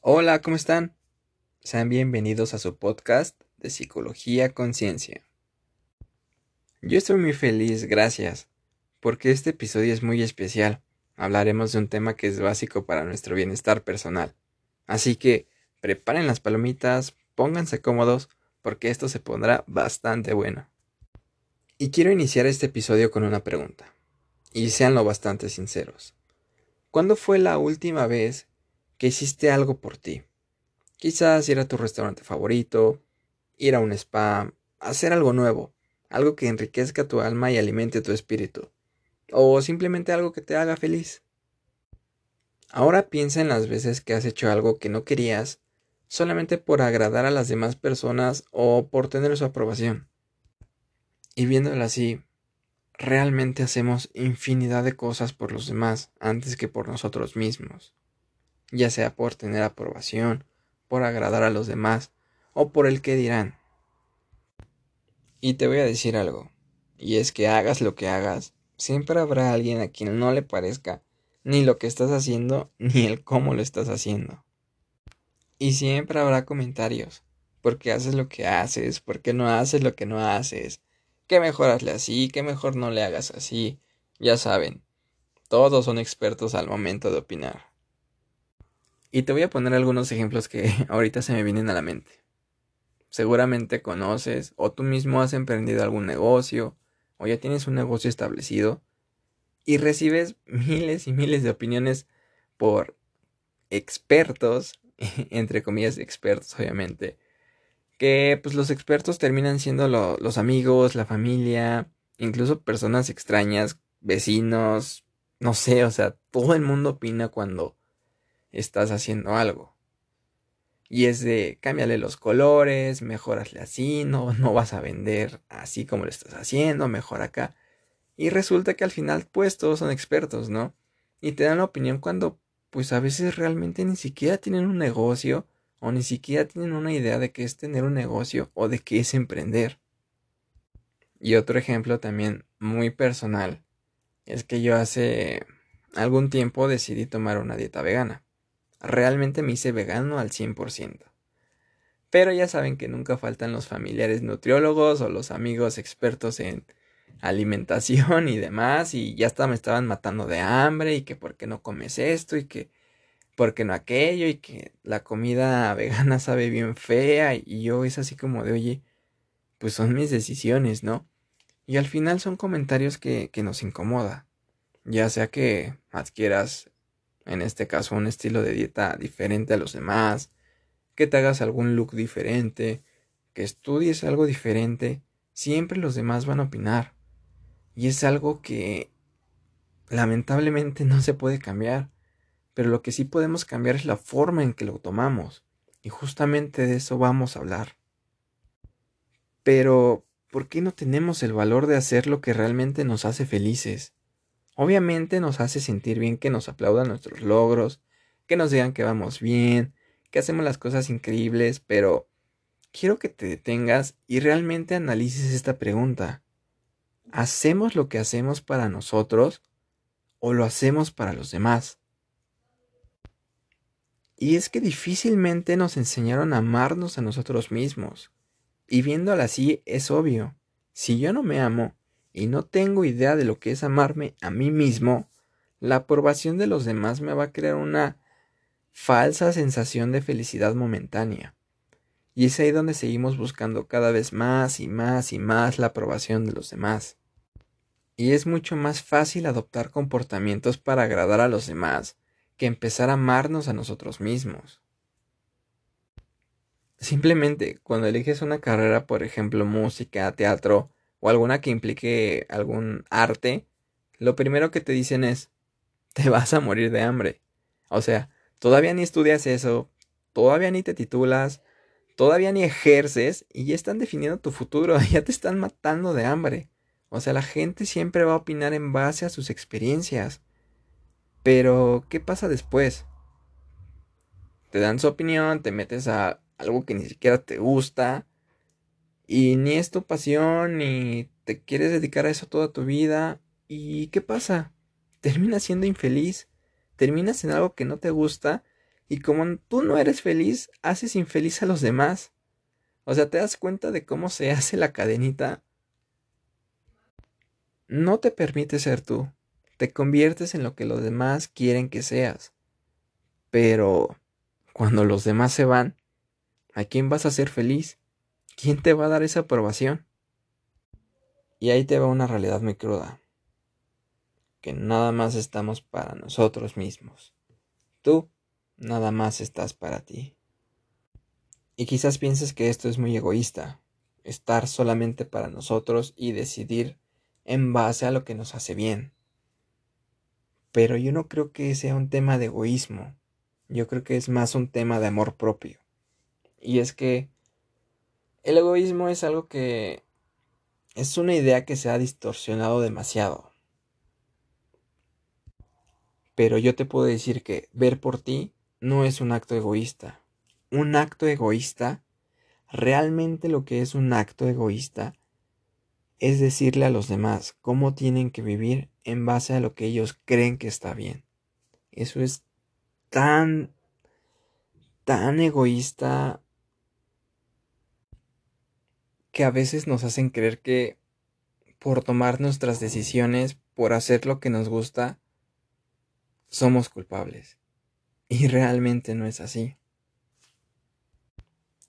Hola, ¿cómo están? Sean bienvenidos a su podcast de Psicología Conciencia. Yo estoy muy feliz, gracias, porque este episodio es muy especial. Hablaremos de un tema que es básico para nuestro bienestar personal. Así que preparen las palomitas, pónganse cómodos, porque esto se pondrá bastante bueno. Y quiero iniciar este episodio con una pregunta, y seanlo bastante sinceros. ¿Cuándo fue la última vez que hiciste algo por ti. Quizás ir a tu restaurante favorito, ir a un spa, hacer algo nuevo, algo que enriquezca tu alma y alimente tu espíritu, o simplemente algo que te haga feliz. Ahora piensa en las veces que has hecho algo que no querías solamente por agradar a las demás personas o por tener su aprobación. Y viéndolo así, realmente hacemos infinidad de cosas por los demás antes que por nosotros mismos ya sea por tener aprobación, por agradar a los demás o por el que dirán. Y te voy a decir algo, y es que hagas lo que hagas, siempre habrá alguien a quien no le parezca ni lo que estás haciendo ni el cómo lo estás haciendo. Y siempre habrá comentarios, porque haces lo que haces, porque no haces lo que no haces, que mejor hazle así, que mejor no le hagas así, ya saben, todos son expertos al momento de opinar. Y te voy a poner algunos ejemplos que ahorita se me vienen a la mente. Seguramente conoces o tú mismo has emprendido algún negocio o ya tienes un negocio establecido y recibes miles y miles de opiniones por expertos, entre comillas expertos obviamente, que pues los expertos terminan siendo los amigos, la familia, incluso personas extrañas, vecinos, no sé, o sea, todo el mundo opina cuando estás haciendo algo. Y es de cámbiale los colores, mejorasle así, no, no vas a vender así como lo estás haciendo, mejor acá. Y resulta que al final, pues todos son expertos, ¿no? Y te dan la opinión cuando, pues a veces realmente ni siquiera tienen un negocio o ni siquiera tienen una idea de qué es tener un negocio o de qué es emprender. Y otro ejemplo también muy personal es que yo hace algún tiempo decidí tomar una dieta vegana realmente me hice vegano al 100%. Pero ya saben que nunca faltan los familiares nutriólogos o los amigos expertos en alimentación y demás y ya hasta me estaban matando de hambre y que por qué no comes esto y que por qué no aquello y que la comida vegana sabe bien fea y yo es así como de oye pues son mis decisiones, ¿no? Y al final son comentarios que, que nos incomoda, ya sea que adquieras en este caso un estilo de dieta diferente a los demás, que te hagas algún look diferente, que estudies algo diferente, siempre los demás van a opinar. Y es algo que lamentablemente no se puede cambiar, pero lo que sí podemos cambiar es la forma en que lo tomamos. Y justamente de eso vamos a hablar. Pero, ¿por qué no tenemos el valor de hacer lo que realmente nos hace felices? Obviamente nos hace sentir bien que nos aplaudan nuestros logros, que nos digan que vamos bien, que hacemos las cosas increíbles, pero quiero que te detengas y realmente analices esta pregunta. ¿Hacemos lo que hacemos para nosotros o lo hacemos para los demás? Y es que difícilmente nos enseñaron a amarnos a nosotros mismos. Y viéndolo así es obvio. Si yo no me amo, y no tengo idea de lo que es amarme a mí mismo, la aprobación de los demás me va a crear una falsa sensación de felicidad momentánea. Y es ahí donde seguimos buscando cada vez más y más y más la aprobación de los demás. Y es mucho más fácil adoptar comportamientos para agradar a los demás que empezar a amarnos a nosotros mismos. Simplemente, cuando eliges una carrera, por ejemplo, música, teatro, o alguna que implique algún arte, lo primero que te dicen es, te vas a morir de hambre. O sea, todavía ni estudias eso, todavía ni te titulas, todavía ni ejerces y ya están definiendo tu futuro, ya te están matando de hambre. O sea, la gente siempre va a opinar en base a sus experiencias. Pero, ¿qué pasa después? Te dan su opinión, te metes a algo que ni siquiera te gusta, y ni es tu pasión, ni te quieres dedicar a eso toda tu vida. ¿Y qué pasa? Terminas siendo infeliz, terminas en algo que no te gusta Y como tú no eres feliz, haces infeliz a los demás. O sea, ¿te das cuenta de cómo se hace la cadenita? No te permite ser tú. Te conviertes en lo que los demás quieren que seas. Pero cuando los demás se van, ¿a quién vas a ser feliz? ¿Quién te va a dar esa aprobación? Y ahí te va una realidad muy cruda. Que nada más estamos para nosotros mismos. Tú nada más estás para ti. Y quizás pienses que esto es muy egoísta, estar solamente para nosotros y decidir en base a lo que nos hace bien. Pero yo no creo que sea un tema de egoísmo, yo creo que es más un tema de amor propio. Y es que el egoísmo es algo que es una idea que se ha distorsionado demasiado. Pero yo te puedo decir que ver por ti no es un acto egoísta. Un acto egoísta, realmente lo que es un acto egoísta, es decirle a los demás cómo tienen que vivir en base a lo que ellos creen que está bien. Eso es tan, tan egoísta que a veces nos hacen creer que por tomar nuestras decisiones, por hacer lo que nos gusta, somos culpables. Y realmente no es así.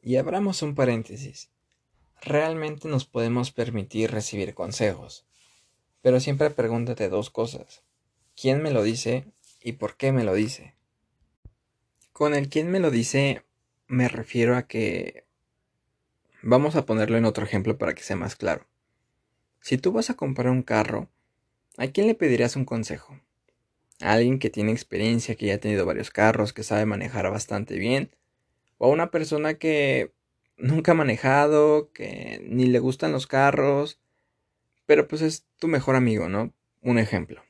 Y abramos un paréntesis. Realmente nos podemos permitir recibir consejos. Pero siempre pregúntate dos cosas. ¿Quién me lo dice y por qué me lo dice? Con el quién me lo dice me refiero a que... Vamos a ponerlo en otro ejemplo para que sea más claro. Si tú vas a comprar un carro, ¿a quién le pedirías un consejo? alguien que tiene experiencia, que ya ha tenido varios carros, que sabe manejar bastante bien, o a una persona que nunca ha manejado, que ni le gustan los carros, pero pues es tu mejor amigo, ¿no? Un ejemplo.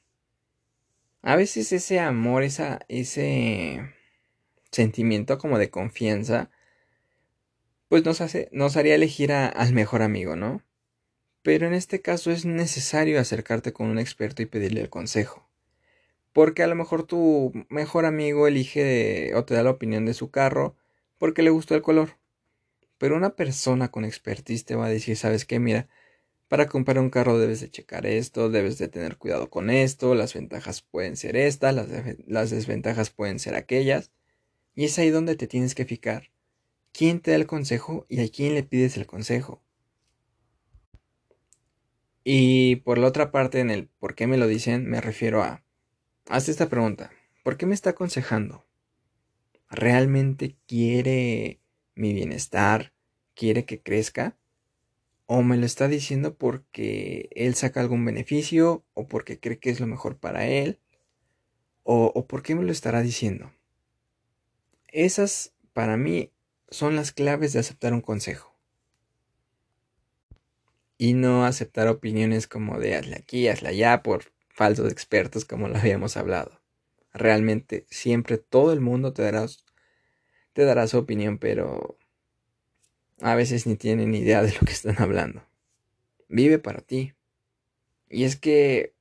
A veces ese amor, esa, ese sentimiento como de confianza, pues nos, hace, nos haría elegir al mejor amigo, ¿no? Pero en este caso es necesario acercarte con un experto y pedirle el consejo. Porque a lo mejor tu mejor amigo elige o te da la opinión de su carro porque le gustó el color. Pero una persona con expertise te va a decir, ¿sabes qué? Mira, para comprar un carro debes de checar esto, debes de tener cuidado con esto, las ventajas pueden ser estas, las, las desventajas pueden ser aquellas. Y es ahí donde te tienes que fijar. ¿Quién te da el consejo y a quién le pides el consejo? Y por la otra parte, en el por qué me lo dicen, me refiero a Haz esta pregunta. ¿Por qué me está aconsejando? ¿Realmente quiere mi bienestar? ¿Quiere que crezca? ¿O me lo está diciendo porque él saca algún beneficio? ¿O porque cree que es lo mejor para él? ¿O, o por qué me lo estará diciendo? Esas, para mí, son las claves de aceptar un consejo. Y no aceptar opiniones como de hazla aquí, hazla allá, por falsos expertos como lo habíamos hablado. Realmente siempre todo el mundo te dará, te dará su opinión, pero a veces ni tienen idea de lo que están hablando. Vive para ti. Y es que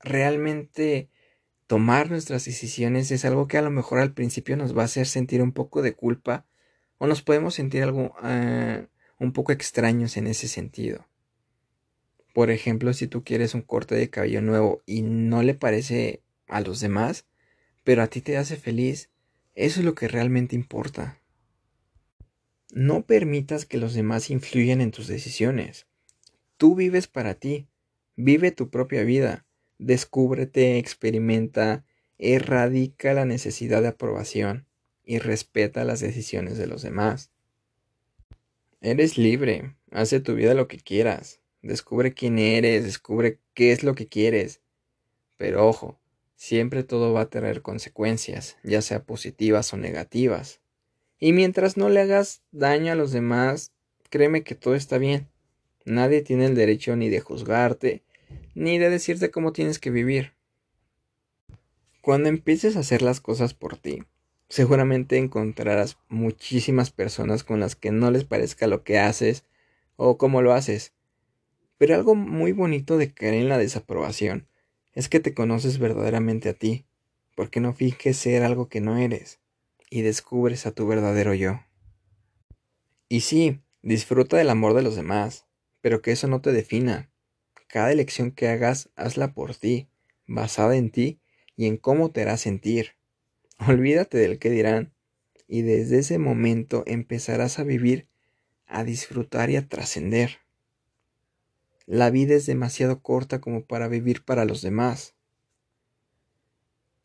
realmente tomar nuestras decisiones es algo que a lo mejor al principio nos va a hacer sentir un poco de culpa o nos podemos sentir algo uh, un poco extraños en ese sentido. Por ejemplo, si tú quieres un corte de cabello nuevo y no le parece a los demás, pero a ti te hace feliz, eso es lo que realmente importa. No permitas que los demás influyan en tus decisiones. Tú vives para ti, vive tu propia vida, descúbrete, experimenta, erradica la necesidad de aprobación y respeta las decisiones de los demás. Eres libre, hace tu vida lo que quieras, Descubre quién eres, descubre qué es lo que quieres. Pero ojo, siempre todo va a tener consecuencias, ya sea positivas o negativas. Y mientras no le hagas daño a los demás, créeme que todo está bien. Nadie tiene el derecho ni de juzgarte, ni de decirte cómo tienes que vivir. Cuando empieces a hacer las cosas por ti, seguramente encontrarás muchísimas personas con las que no les parezca lo que haces o cómo lo haces, pero algo muy bonito de caer en la desaprobación es que te conoces verdaderamente a ti, porque no finges ser algo que no eres. y descubres a tu verdadero yo. Y sí, disfruta del amor de los demás, pero que eso no te defina. Cada elección que hagas, hazla por ti, basada en ti y en cómo te hará sentir. Olvídate del que dirán, y desde ese momento empezarás a vivir, a disfrutar y a trascender. La vida es demasiado corta como para vivir para los demás.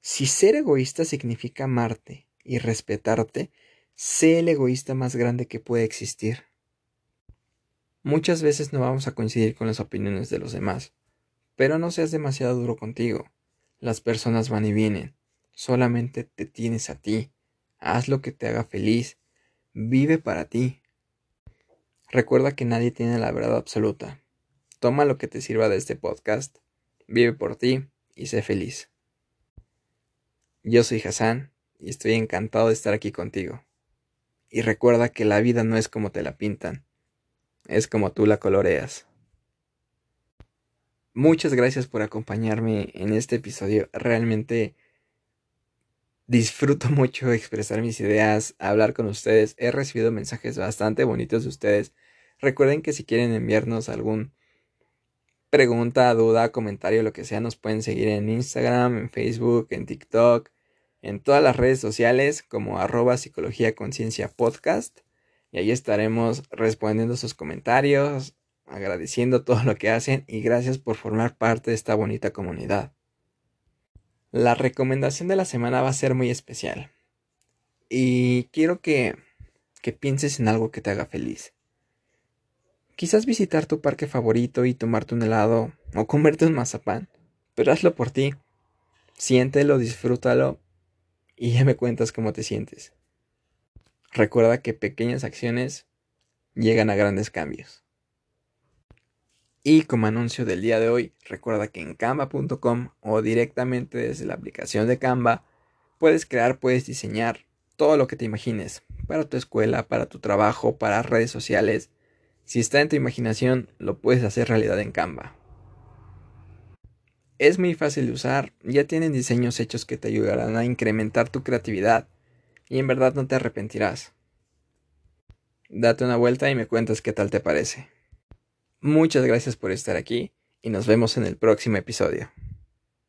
Si ser egoísta significa amarte y respetarte, sé el egoísta más grande que puede existir. Muchas veces no vamos a coincidir con las opiniones de los demás, pero no seas demasiado duro contigo. Las personas van y vienen, solamente te tienes a ti. Haz lo que te haga feliz, vive para ti. Recuerda que nadie tiene la verdad absoluta. Toma lo que te sirva de este podcast, vive por ti y sé feliz. Yo soy Hassan y estoy encantado de estar aquí contigo. Y recuerda que la vida no es como te la pintan, es como tú la coloreas. Muchas gracias por acompañarme en este episodio. Realmente disfruto mucho expresar mis ideas, hablar con ustedes. He recibido mensajes bastante bonitos de ustedes. Recuerden que si quieren enviarnos algún pregunta, duda, comentario, lo que sea, nos pueden seguir en Instagram, en Facebook, en TikTok, en todas las redes sociales como arroba psicología conciencia podcast. Y ahí estaremos respondiendo sus comentarios, agradeciendo todo lo que hacen y gracias por formar parte de esta bonita comunidad. La recomendación de la semana va a ser muy especial. Y quiero que, que pienses en algo que te haga feliz. Quizás visitar tu parque favorito y tomarte un helado o comerte un mazapán, pero hazlo por ti. Siéntelo, disfrútalo y ya me cuentas cómo te sientes. Recuerda que pequeñas acciones llegan a grandes cambios. Y como anuncio del día de hoy, recuerda que en canva.com o directamente desde la aplicación de Canva puedes crear, puedes diseñar todo lo que te imagines para tu escuela, para tu trabajo, para redes sociales si está en tu imaginación, lo puedes hacer realidad en Canva. Es muy fácil de usar, ya tienen diseños hechos que te ayudarán a incrementar tu creatividad y en verdad no te arrepentirás. Date una vuelta y me cuentas qué tal te parece. Muchas gracias por estar aquí y nos vemos en el próximo episodio.